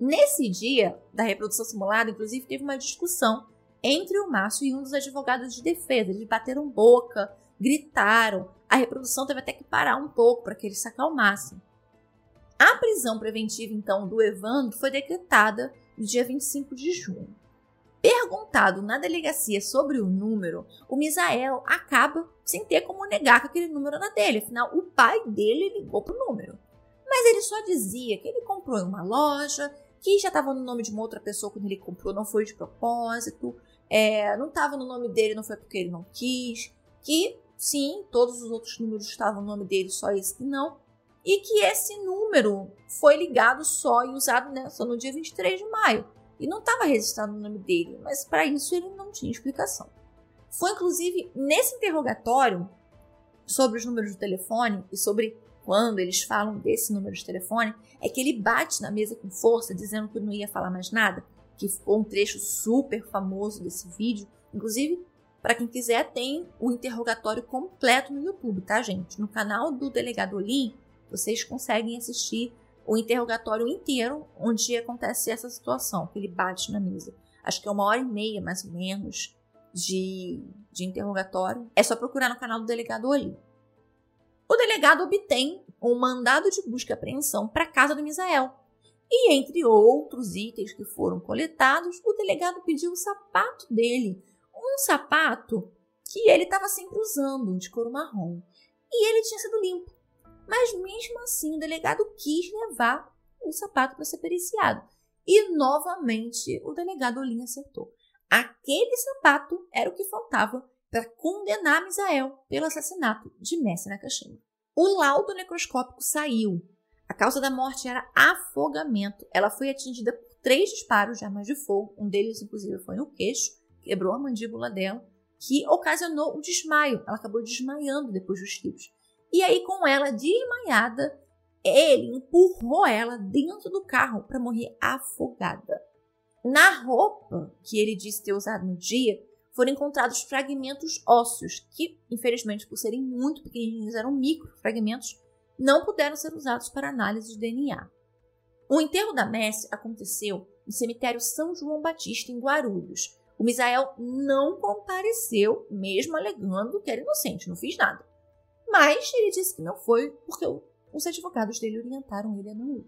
Nesse dia da reprodução simulada, inclusive, teve uma discussão entre o Márcio e um dos advogados de defesa. Eles bateram boca, gritaram. A reprodução teve até que parar um pouco para que eles se acalmassem. A prisão preventiva, então, do Evandro foi decretada no dia 25 de junho. Perguntado na delegacia sobre o número, o Misael acaba sem ter como negar que aquele número era dele, afinal, o pai dele ligou pro número. Mas ele só dizia que ele comprou em uma loja, que já estava no nome de uma outra pessoa quando ele comprou, não foi de propósito, é, não estava no nome dele, não foi porque ele não quis, que sim, todos os outros números estavam no nome dele, só esse que não, e que esse número foi ligado só e usado né, só no dia 23 de maio e não estava registrado no nome dele, mas para isso ele não tinha explicação. Foi inclusive nesse interrogatório sobre os números do telefone e sobre quando eles falam desse número de telefone, é que ele bate na mesa com força, dizendo que não ia falar mais nada, que ficou um trecho super famoso desse vídeo. Inclusive, para quem quiser, tem o interrogatório completo no YouTube, tá, gente? No canal do Delegado Olim, vocês conseguem assistir o interrogatório inteiro onde acontece essa situação, que ele bate na mesa. Acho que é uma hora e meia, mais ou menos, de, de interrogatório. É só procurar no canal do delegado Oli. O delegado obtém um mandado de busca e apreensão para a casa do Misael. E entre outros itens que foram coletados, o delegado pediu o sapato dele. Um sapato que ele estava sempre usando, de couro marrom. E ele tinha sido limpo. Mas mesmo assim, o delegado quis levar o sapato para ser periciado. E novamente o delegado Olim acertou. Aquele sapato era o que faltava para condenar Misael pelo assassinato de Messi Nakashima. O laudo necroscópico saiu. A causa da morte era afogamento. Ela foi atingida por três disparos de armas de fogo. Um deles, inclusive, foi no queixo, quebrou a mandíbula dela, que ocasionou um desmaio. Ela acabou desmaiando depois dos tiros. E aí, com ela desmaiada, ele empurrou ela dentro do carro para morrer afogada. Na roupa que ele disse ter usado no dia, foram encontrados fragmentos ósseos, que, infelizmente, por serem muito pequenininhos, eram microfragmentos, não puderam ser usados para análise de DNA. O enterro da Messi aconteceu no cemitério São João Batista, em Guarulhos. O Misael não compareceu, mesmo alegando que era inocente, não fiz nada. Mas ele disse que não foi porque os advogados dele orientaram ele a não ir.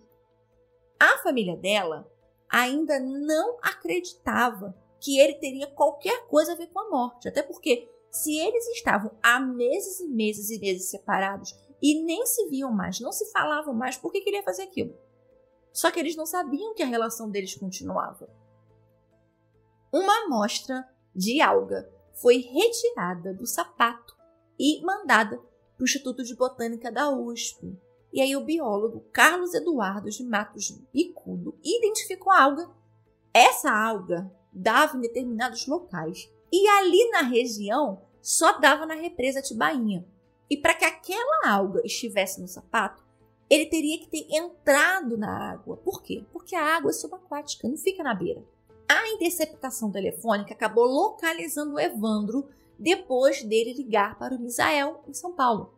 A família dela ainda não acreditava que ele teria qualquer coisa a ver com a morte, até porque se eles estavam há meses e meses e meses separados e nem se viam mais, não se falavam mais, por que queria fazer aquilo? Só que eles não sabiam que a relação deles continuava. Uma amostra de alga foi retirada do sapato e mandada para o Instituto de Botânica da USP. E aí o biólogo Carlos Eduardo de Matos Bicudo identificou a alga. Essa alga dava em determinados locais. E ali na região só dava na represa Tibainha. E para que aquela alga estivesse no sapato, ele teria que ter entrado na água. Por quê? Porque a água é subaquática, não fica na beira. A interceptação telefônica acabou localizando o Evandro depois dele ligar para o Misael, em São Paulo.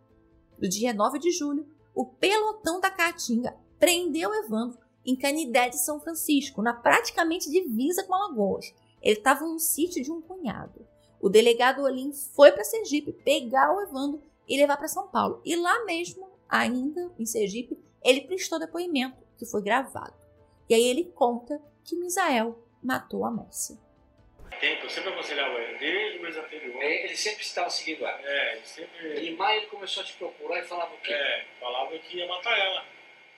No dia 9 de julho, o pelotão da Caatinga prendeu Evandro em Canidé de São Francisco, na praticamente divisa com Alagoas. Ele estava no sítio de um cunhado. O delegado Olim foi para Sergipe pegar o Evandro e levar para São Paulo. E lá mesmo, ainda em Sergipe, ele prestou depoimento, que foi gravado. E aí ele conta que Misael matou a tempo, eu sempre aconselhava ele, desde o mês anterior. É, ele sempre estava seguindo ela. É, ele sempre. Em maio ele começou a te procurar e falava o quê? É, falava que ia matar ela.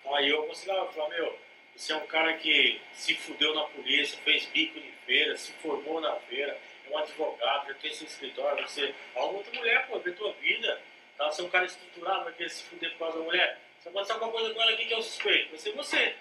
Então aí eu aconselhava, falava, meu, você é um cara que se fudeu na polícia, fez bico de feira, se formou na feira, é um advogado, já tem seu escritório, você arruma outra mulher, pô, vê tua vida. Tá? Você é um cara estruturado, vai querer se fuder por causa da mulher. Se acontecer alguma coisa com ela, quem que é o suspeito? Vai ser você.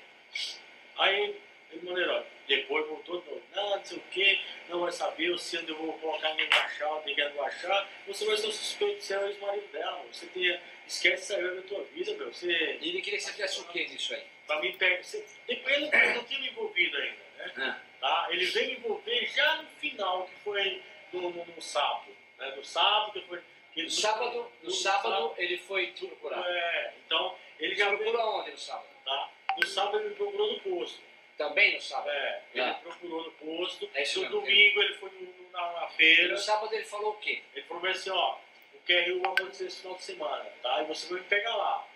Aí ele maneirou. Depois voltou de novo. Não, não sei o que, não vai saber se eu vou colocar no achar, quer no achar. Você vai ser o suspeito de ser o ex-marido dela. Você tem, esquece essa da tua vida, meu. Você... E ele queria que você fizesse o que nisso aí? Pra mim, pega. Você... Ele não me envolvido ainda, né? Ah. Tá? Ele veio me envolver já no final, que foi no, no, no sábado. Né? No sábado, que foi. no, sábado, no, no sábado, sábado, ele foi te procurar. É, então ele já. Procurou veio... onde no sábado? Tá? No sábado ele me procurou no posto. Também no sábado? É, ele ah. procurou no posto. É no domingo ele foi no, na, na, feira. E no sábado ele falou o quê? Ele falou assim, ó, o QRU vai acontecer esse final de semana, tá? E você vai me pegar lá.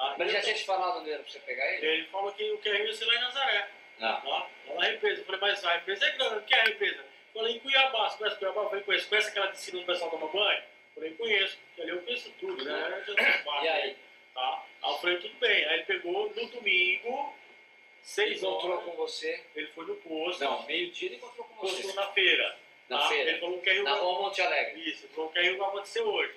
Tá? Mas ele já tinha te falado onde era pra você pegar ele? Ele falou que o QRU ia ser lá em Nazaré. Lá, lá na represa. Eu falei, mas a represa é grande, o que é a represa? Eu falei, em Cuiabá, você conhece Cuiabá? Eu falei, conheço. Conhece aquela piscina onde o pessoal toma banho? Eu falei, conheço, porque ali eu conheço tudo, né? Eu já E aí? Tá? Aí eu falei, tudo bem. Aí ele pegou no domingo, seis Encontrou horas, com você? ele foi no posto. Não, meio-dia ele encontrou com Postou você. na feira. Na tá? feira? Ele falou que aí o Na rua Monte Alegre. Isso, ele falou que aí vai acontecer hoje.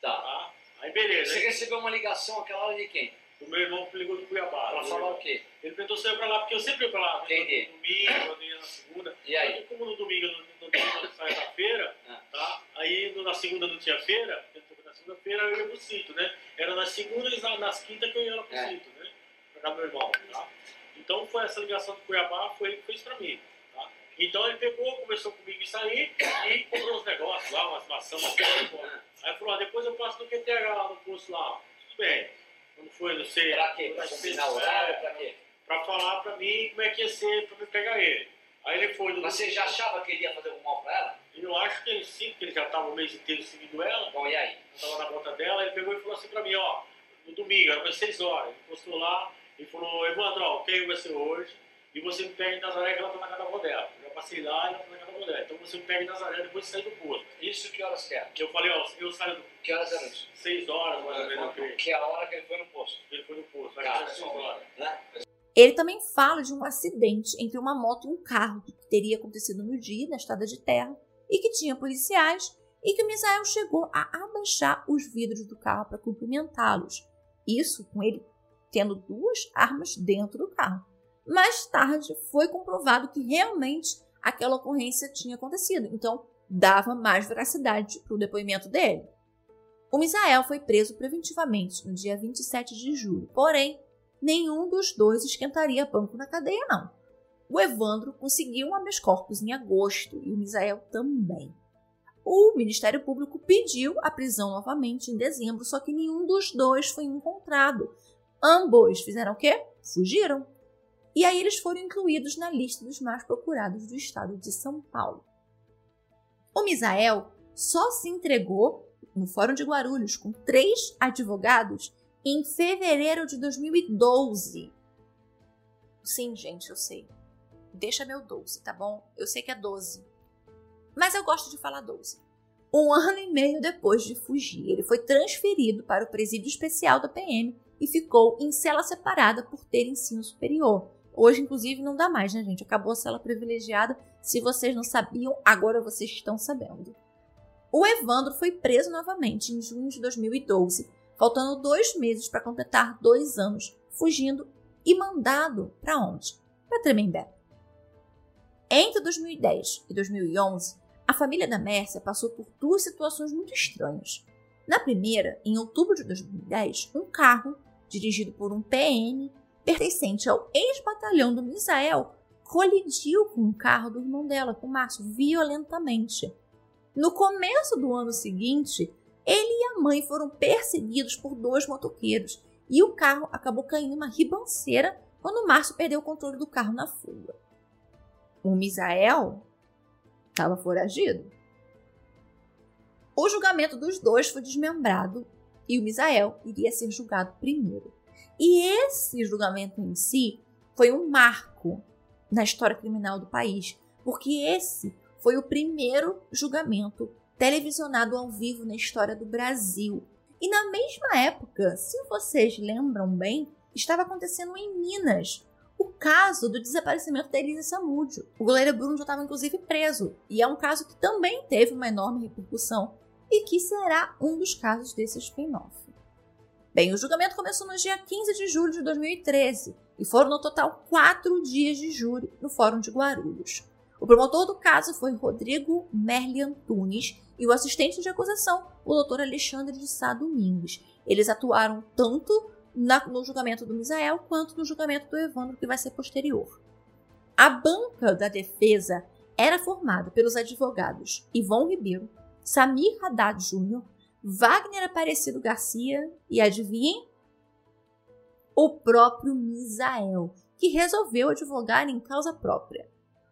Tá. Tá? Aí beleza. Você Aí, recebeu uma ligação aquela hora de quem? o meu irmão ligou do Cuiabá. Pra falar o quê? Ele perguntou se eu ia pra lá, porque eu sempre ia pra lá. Entendi. No domingo, eu ia na segunda. E aí? Que como no domingo eu não, não tinha sair da feira, Ah. tá? Aí no- na segunda não tinha feira, porque na segunda-feira eu ia pro sítio, né? Era nas segundas e na- nas quintas que eu ia lá pro É. sítio, né? Pra cá meu irmão, tá? Então foi essa ligação do Cuiabá, foi ele que fez pra mim, tá? Então ele pegou, conversou comigo isso aí e comprou uns negócios lá, umas maçãs, umas coisas. Aí falou, ah, depois eu passo no QTH lá no posto lá. Tudo bem. Quando foi, não sei. Pra quê? Pra combinar o horário? Pra quê? Pra falar pra mim como é que ia ser pra me pegar ele. Aí ele foi no. Mas você já achava que ele ia fazer algum mal pra ela? Eu acho que ele sim, porque ele já estava o mês inteiro seguindo ela, Bom, e aí? estava na volta dela, ele pegou e falou assim pra mim, ó, no domingo, era umas 6 horas, ele postou lá e falou, Evandro, ó, o que vai ser hoje, e você me pega em Nazaré, que ela tá na casa da avó dela. Eu já passei lá e ela tá Então você pega em Nazaré depois de sair do posto. Isso que horas que era? Eu falei, ó, eu saio do Que horas eram isso? 6 horas, mais ou menos. Que é a hora que ele foi no posto. Ele foi no posto, Tá, acho que era 6 horas. né? Ele também fala de um acidente entre uma moto e um carro que teria acontecido no dia na estrada de terra e que tinha policiais e que o Misael chegou a abaixar os vidros do carro para cumprimentá-los. Isso com ele tendo duas armas dentro do carro. Mais tarde foi comprovado que realmente aquela ocorrência tinha acontecido, então dava mais veracidade para o depoimento dele. O Misael foi preso preventivamente no dia 27 de julho, porém nenhum dos dois esquentaria banco na cadeia, não. O Evandro conseguiu um habeas corpus em agosto e o Misael também. O Ministério Público pediu a prisão novamente em dezembro, só que nenhum dos dois foi encontrado. Ambos fizeram o quê? Fugiram. E aí eles foram incluídos na lista dos mais procurados do estado de São Paulo. O Misael só se entregou no Fórum de Guarulhos com três advogados em fevereiro de 2012. Sim, gente, eu sei. Deixa meu 12, tá bom? Eu sei que é 12. Mas eu gosto de falar 12. Um [LAUGHS] ano e meio depois de fugir, ele foi transferido para o presídio especial da PM e ficou em cela separada por ter ensino superior. Hoje, inclusive, não dá mais, né, gente? Acabou a cela privilegiada. Se vocês não sabiam, agora vocês estão sabendo. O Evandro foi preso novamente em junho de 2012, faltando dois meses para completar dois anos, fugindo e mandado para onde? Para Tremembé. Entre 2010 e 2011, a família da Mércia passou por duas situações muito estranhas. Na primeira, em outubro de 2010, um carro, dirigido por um PM, pertencente ao ex-batalhão do Misael, colidiu com o carro do irmão dela, com Márcio, violentamente. No começo do ano seguinte, ele e a mãe foram perseguidos por dois motoqueiros e o carro acabou caindo numa ribanceira quando Márcio perdeu o controle do carro na fuga. O Misael estava foragido. O julgamento dos dois foi desmembrado e o Misael iria ser julgado primeiro. E esse julgamento em si foi um marco na história criminal do país, porque esse foi o primeiro julgamento televisionado ao vivo na história do Brasil. E na mesma época, se vocês lembram bem, estava acontecendo em Minas o caso do desaparecimento da Elisa Samúdio. O goleiro Bruno já estava inclusive preso, e é um caso que também teve uma enorme repercussão e que será um dos casos desse spin-off. Bem, o julgamento começou no dia 15 de julho de 2013 e foram no total quatro dias de júri no Fórum de Guarulhos. O promotor do caso foi Rodrigo Merli Antunes e o assistente de acusação, o Dr. Alexandre de Sá Domingues. Eles atuaram tanto na, no julgamento do Misael quanto no julgamento do Evandro, que vai ser posterior. A banca da defesa era formada pelos advogados Ivon Ribeiro, Samir Haddad Júnior, Wagner Aparecido Garcia e, adivinhem? O próprio Misael, que resolveu advogar em causa própria.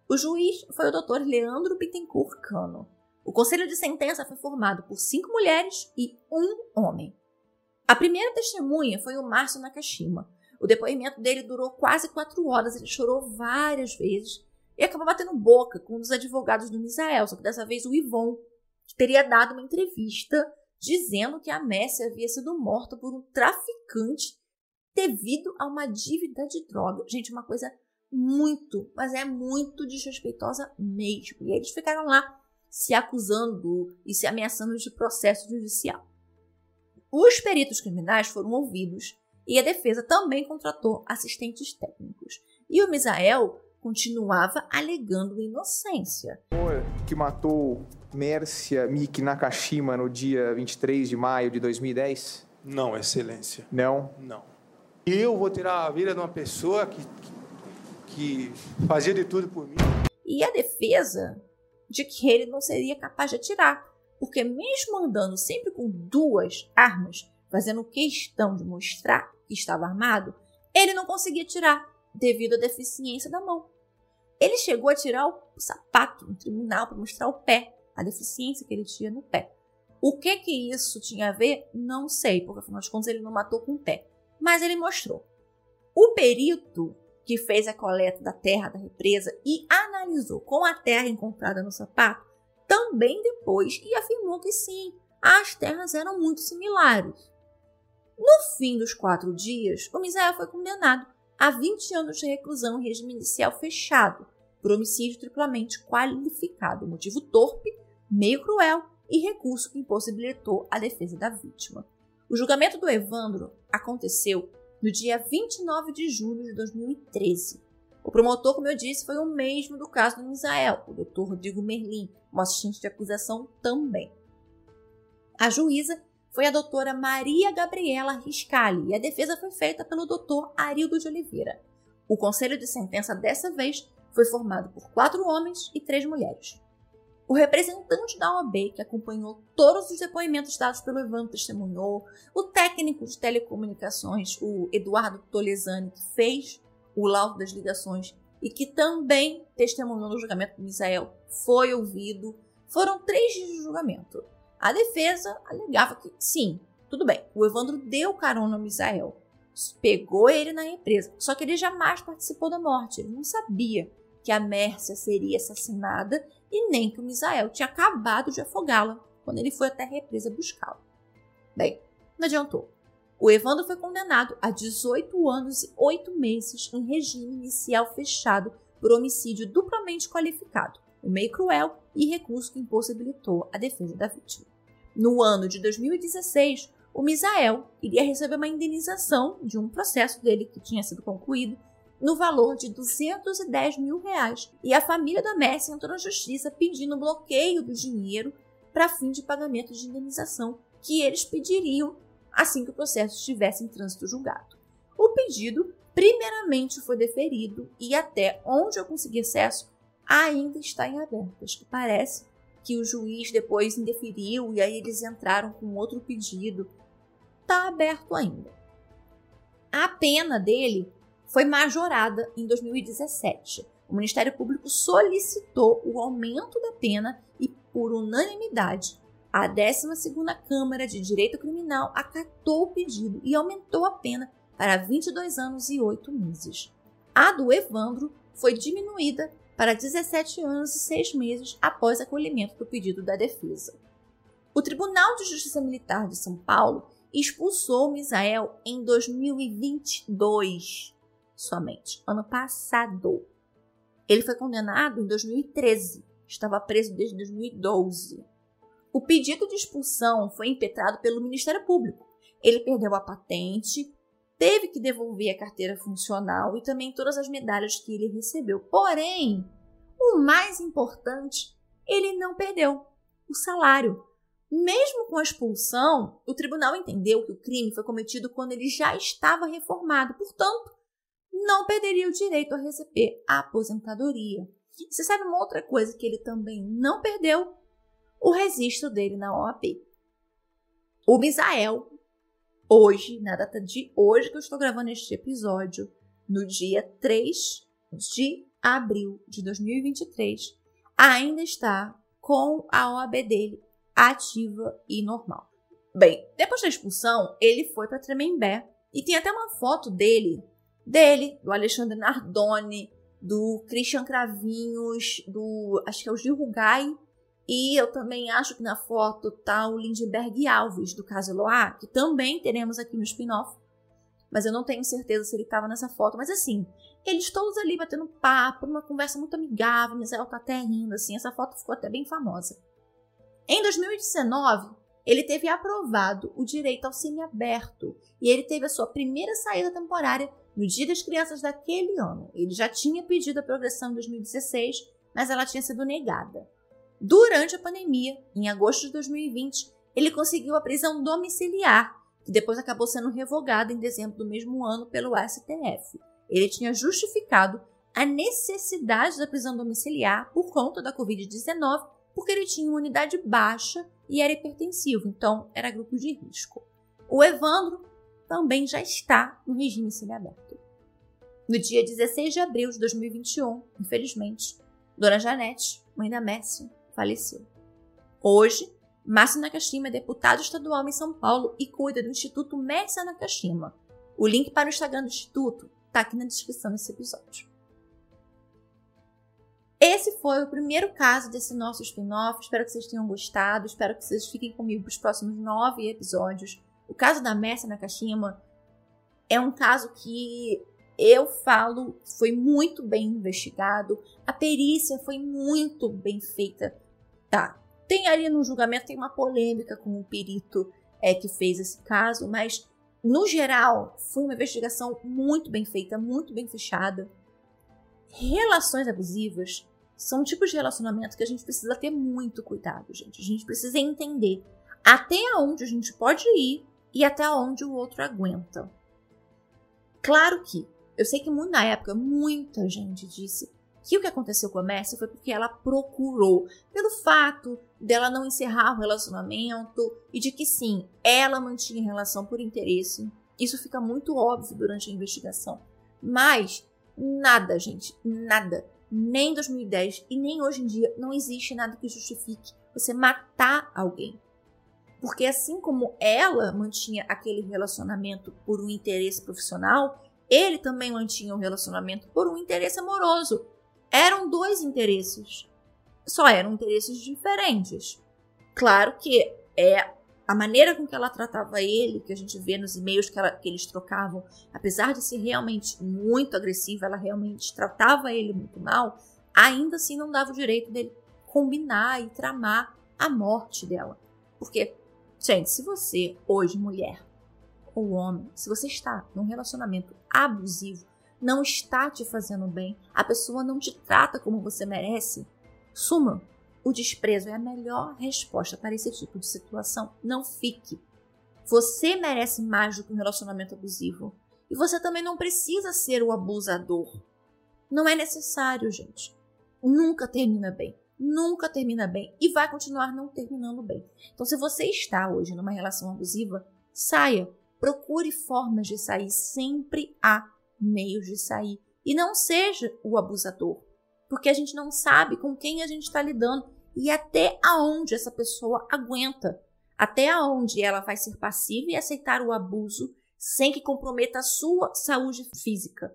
O juiz foi o Dr. Leandro Bittencourt Cano. O conselho de sentença foi formado por cinco mulheres e um homem. A primeira testemunha foi o Márcio Nakashima. O depoimento dele durou quase quatro horas, ele chorou várias vezes e acabou batendo boca com um dos advogados do Misael, só que dessa vez o Ivon, que teria dado uma entrevista dizendo que a Messi havia sido morta por um traficante devido a uma dívida de droga. Gente, uma coisa muito, mas é muito desrespeitosa mesmo. E eles ficaram lá se acusando e se ameaçando de processo judicial. Os peritos criminais foram ouvidos e a defesa também contratou assistentes técnicos. E o Misael continuava alegando inocência. Que matou Mércia Miki Nakashima no dia 23 de maio de 2010? Não, Excelência. Não? Não. E eu vou tirar a vida de uma pessoa que, que, que fazia de tudo por mim. E a defesa de que ele não seria capaz de atirar, porque mesmo andando sempre com duas armas, fazendo questão de mostrar que estava armado, ele não conseguia atirar devido à deficiência da mão. Ele chegou a tirar o sapato no tribunal para mostrar o pé, a deficiência que ele tinha no pé. O que que isso tinha a ver? Não sei, porque afinal de contas ele não matou com o pé. Mas ele mostrou. O perito que fez a coleta da terra da represa e analisou com a terra encontrada no sapato, também depois e afirmou que sim, as terras eram muito similares. No fim dos quatro dias, o Misael foi condenado a 20 anos de reclusão em regime inicial fechado por homicídio triplamente qualificado, motivo torpe, meio cruel e recurso que impossibilitou a defesa da vítima. O julgamento do Evandro aconteceu no dia 29 de julho de 2013. O promotor, como eu disse, foi o mesmo do caso do Misael, o Dr. Rodrigo Merlin, um assistente de acusação também. A juíza foi a doutora Maria Gabriela Riscali e a defesa foi feita pelo doutor Arildo de Oliveira. O conselho de sentença dessa vez foi formado por quatro homens e três mulheres. O representante da OAB, que acompanhou todos os depoimentos dados pelo Evandro, testemunhou. O técnico de telecomunicações, o Eduardo Tolesani, que fez o laudo das ligações e que também testemunhou no julgamento do Misael, foi ouvido. Foram três dias de julgamento. A defesa alegava que, sim, tudo bem, o Evandro deu carona ao Misael, pegou ele na empresa, só que ele jamais participou da morte, ele não sabia que a Mércia seria assassinada e nem que o Misael tinha acabado de afogá-la quando ele foi até a represa buscá-la. Bem, não adiantou. O Evandro foi condenado a 18 anos e 8 meses em regime inicial fechado por homicídio duplamente qualificado, o meio cruel e recurso que impossibilitou a defesa da vítima. No ano de 2016, o Misael iria receber uma indenização de um processo dele que tinha sido concluído no valor de 210 mil reais. E a família da Messi entrou na justiça pedindo bloqueio do dinheiro para fim de pagamento de indenização que eles pediriam assim que o processo estivesse em trânsito julgado. O pedido, primeiramente, foi deferido e até onde eu consegui acesso, ainda está em aberto. Acho que parece que o juiz depois indeferiu e aí eles entraram com outro pedido. Está aberto ainda. A pena dele foi majorada em 2017. O Ministério Público solicitou o aumento da pena e, por unanimidade, a 12ª Câmara de Direito Criminal acatou o pedido e aumentou a pena para 22 anos e 8 meses. A do Evandro foi diminuída para 17 anos e 6 meses após acolhimento do pedido da defesa. O Tribunal de Justiça Militar de São Paulo expulsou Misael em 2022 somente, ano passado. Ele foi condenado em 2013, estava preso desde 2012. O pedido de expulsão foi impetrado pelo Ministério Público. Ele perdeu a patente, teve que devolver a carteira funcional e também todas as medalhas que ele recebeu. Porém, o mais importante, ele não perdeu o salário. Mesmo com a expulsão, o tribunal entendeu que o crime foi cometido quando ele já estava reformado, portanto, não perderia o direito a receber a aposentadoria. Você sabe uma outra coisa que ele também não perdeu? O registro dele na OAB. O Misael hoje, na data de hoje que eu estou gravando este episódio, no dia 3 de abril de 2023, ainda está com a OAB dele ativa e normal. Bem, depois da expulsão, ele foi para Tremembé E tem até uma foto dele, dele, do Alexandre Nardoni, do Christian Cravinhos, do acho que é o Gil Rugai, e eu também acho que na foto tá o Lindbergh Alves, do caso Eloá, que também teremos aqui no spin-off. Mas eu não tenho certeza se ele estava nessa foto. Mas assim, eles todos ali batendo papo, numa conversa muito amigável, Misael tá até rindo, assim, essa foto ficou até bem famosa. Em 2019, ele teve aprovado o direito ao semiaberto e ele teve a sua primeira saída temporária no Dia das Crianças daquele ano. Ele já tinha pedido a progressão em 2016, mas ela tinha sido negada. Durante a pandemia, em agosto de 2020, ele conseguiu a prisão domiciliar, que depois acabou sendo revogada em dezembro do mesmo ano pelo STF. Ele tinha justificado a necessidade da prisão domiciliar por conta da Covid-19, porque ele tinha uma unidade baixa e era hipertensivo, então era grupo de risco. O Evandro também já está no regime semiaberto. No dia 16 de abril de 2021, infelizmente, Dona Janete, mãe da Mércia, faleceu. Hoje, Márcio Nakashima é deputado estadual em São Paulo e cuida do Instituto Mércia Nakashima. O link para o Instagram do Instituto está aqui na descrição desse episódio. Esse foi o primeiro caso desse nosso spin-off. Espero que vocês tenham gostado. Espero que vocês fiquem comigo para os próximos nove episódios. O caso da Mércia Nakashima é um caso que eu falo foi muito bem investigado. A perícia foi muito bem feita Tá, tem ali no julgamento, tem uma polêmica com o perito é, que fez esse caso, mas no geral foi uma investigação muito bem feita, muito bem fechada. Relações abusivas são tipos de relacionamento que a gente precisa ter muito cuidado, gente. A gente precisa entender até onde a gente pode ir e até onde o outro aguenta. Claro que eu sei que na época muita gente disse que o que aconteceu com a Mércia foi porque ela procurou, pelo fato dela não encerrar o relacionamento e de que sim, ela mantinha relação por interesse. Isso fica muito óbvio durante a investigação. Mas nada, gente, nada, nem em 2010 e nem hoje em dia, não existe nada que justifique você matar alguém. Porque assim como ela mantinha aquele relacionamento por um interesse profissional, ele também mantinha um relacionamento por um interesse amoroso eram dois interesses. Só eram interesses diferentes. Claro que é a maneira com que ela tratava ele, que a gente vê nos e-mails que, ela, que eles trocavam, apesar de ser realmente muito agressiva, ela realmente tratava ele muito mal, ainda assim não dava o direito dele combinar e tramar a morte dela. Porque, gente, se você, hoje, mulher ou homem, se você está num relacionamento abusivo, não está te fazendo bem, a pessoa não te trata como você merece, suma. O desprezo é a melhor resposta para esse tipo de situação. Não fique. Você merece mais do que um relacionamento abusivo. E você também não precisa ser o abusador. Não é necessário, gente. Nunca termina bem. Nunca termina bem. E vai continuar não terminando bem. Então, se você está hoje numa relação abusiva, saia. Procure formas de sair. Sempre há meios de sair. E não seja o abusador, porque a gente não sabe com quem a gente está lidando e até aonde essa pessoa aguenta, até aonde ela vai ser passiva e aceitar o abuso sem que comprometa a sua saúde física,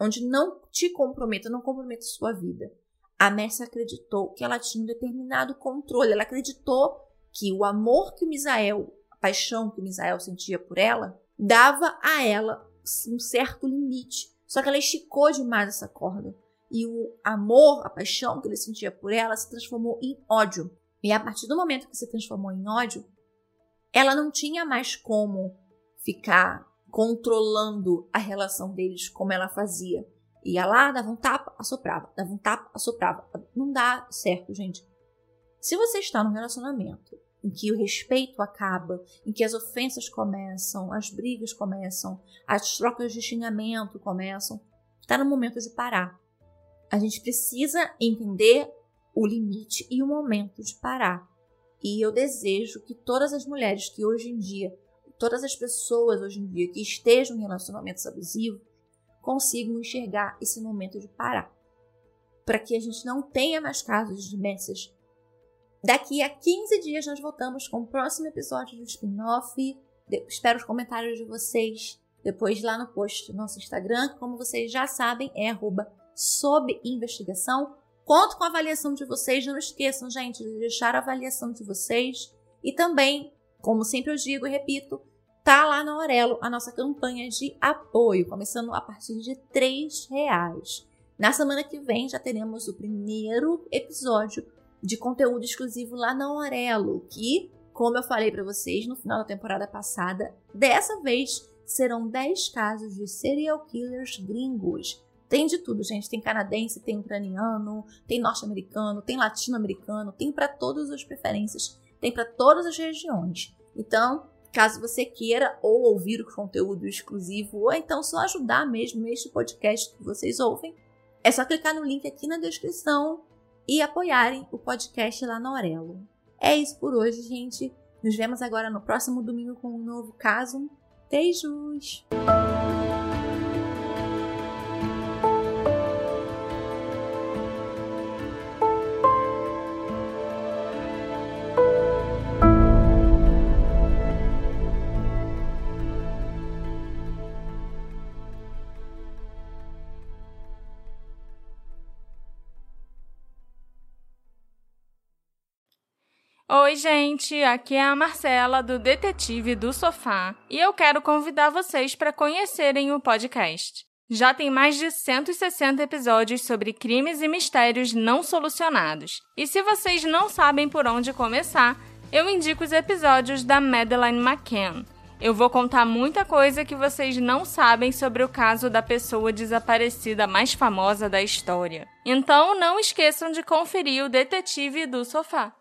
onde não te comprometa, não comprometa a sua vida. A Mercy acreditou que ela tinha um determinado controle, ela acreditou que o amor que o Misael, a paixão que o Misael sentia por ela, dava a ela um certo limite. Só que ela esticou demais essa corda. E o amor, a paixão que ele sentia por ela se transformou em ódio. E a partir do momento que se transformou em ódio, ela não tinha mais como ficar controlando a relação deles como ela fazia. Ia lá, dava um tapa, assoprava, dava um tapa, assoprava. Não dá certo, gente. Se você está num relacionamento em que o respeito acaba, em que as ofensas começam, as brigas começam, as trocas de xingamento começam, está no momento de parar. A gente precisa entender o limite e o momento de parar. E eu desejo que todas as mulheres que hoje em dia, todas as pessoas hoje em dia que estejam em relacionamentos abusivos, consigam enxergar esse momento de parar. Para que a gente não tenha mais casos de messas Daqui a 15 dias nós voltamos com o próximo episódio do spin-off. Espero os comentários de vocês depois lá no post do nosso Instagram, que como vocês já sabem, é arroba sob investigação. Conto com a avaliação de vocês, não esqueçam, gente, de deixar a avaliação de vocês. E também, como sempre eu digo e repito, tá lá na Aurelo a nossa campanha de apoio, começando a partir de R$ reais. Na semana que vem já teremos o primeiro episódio de conteúdo exclusivo lá na Aurelo, que, como eu falei para vocês no final da temporada passada, dessa vez serão 10 casos de serial killers gringos. Tem de tudo, gente. Tem canadense, tem ucraniano, tem norte-americano, tem latino-americano, tem para todas as preferências, tem para todas as regiões. Então, caso você queira ou ouvir o conteúdo exclusivo, ou então só ajudar mesmo este podcast que vocês ouvem, é só clicar no link aqui na descrição e apoiarem o podcast lá na Aurelo. É isso por hoje, gente. Nos vemos agora no próximo domingo com um novo caso. Beijos! Oi, gente, aqui é a Marcela do Detetive do Sofá e eu quero convidar vocês para conhecerem o podcast. Já tem mais de 160 episódios sobre crimes e mistérios não solucionados. E se vocês não sabem por onde começar, eu indico os episódios da Madeleine McCann. Eu vou contar muita coisa que vocês não sabem sobre o caso da pessoa desaparecida mais famosa da história. Então não esqueçam de conferir o Detetive do Sofá.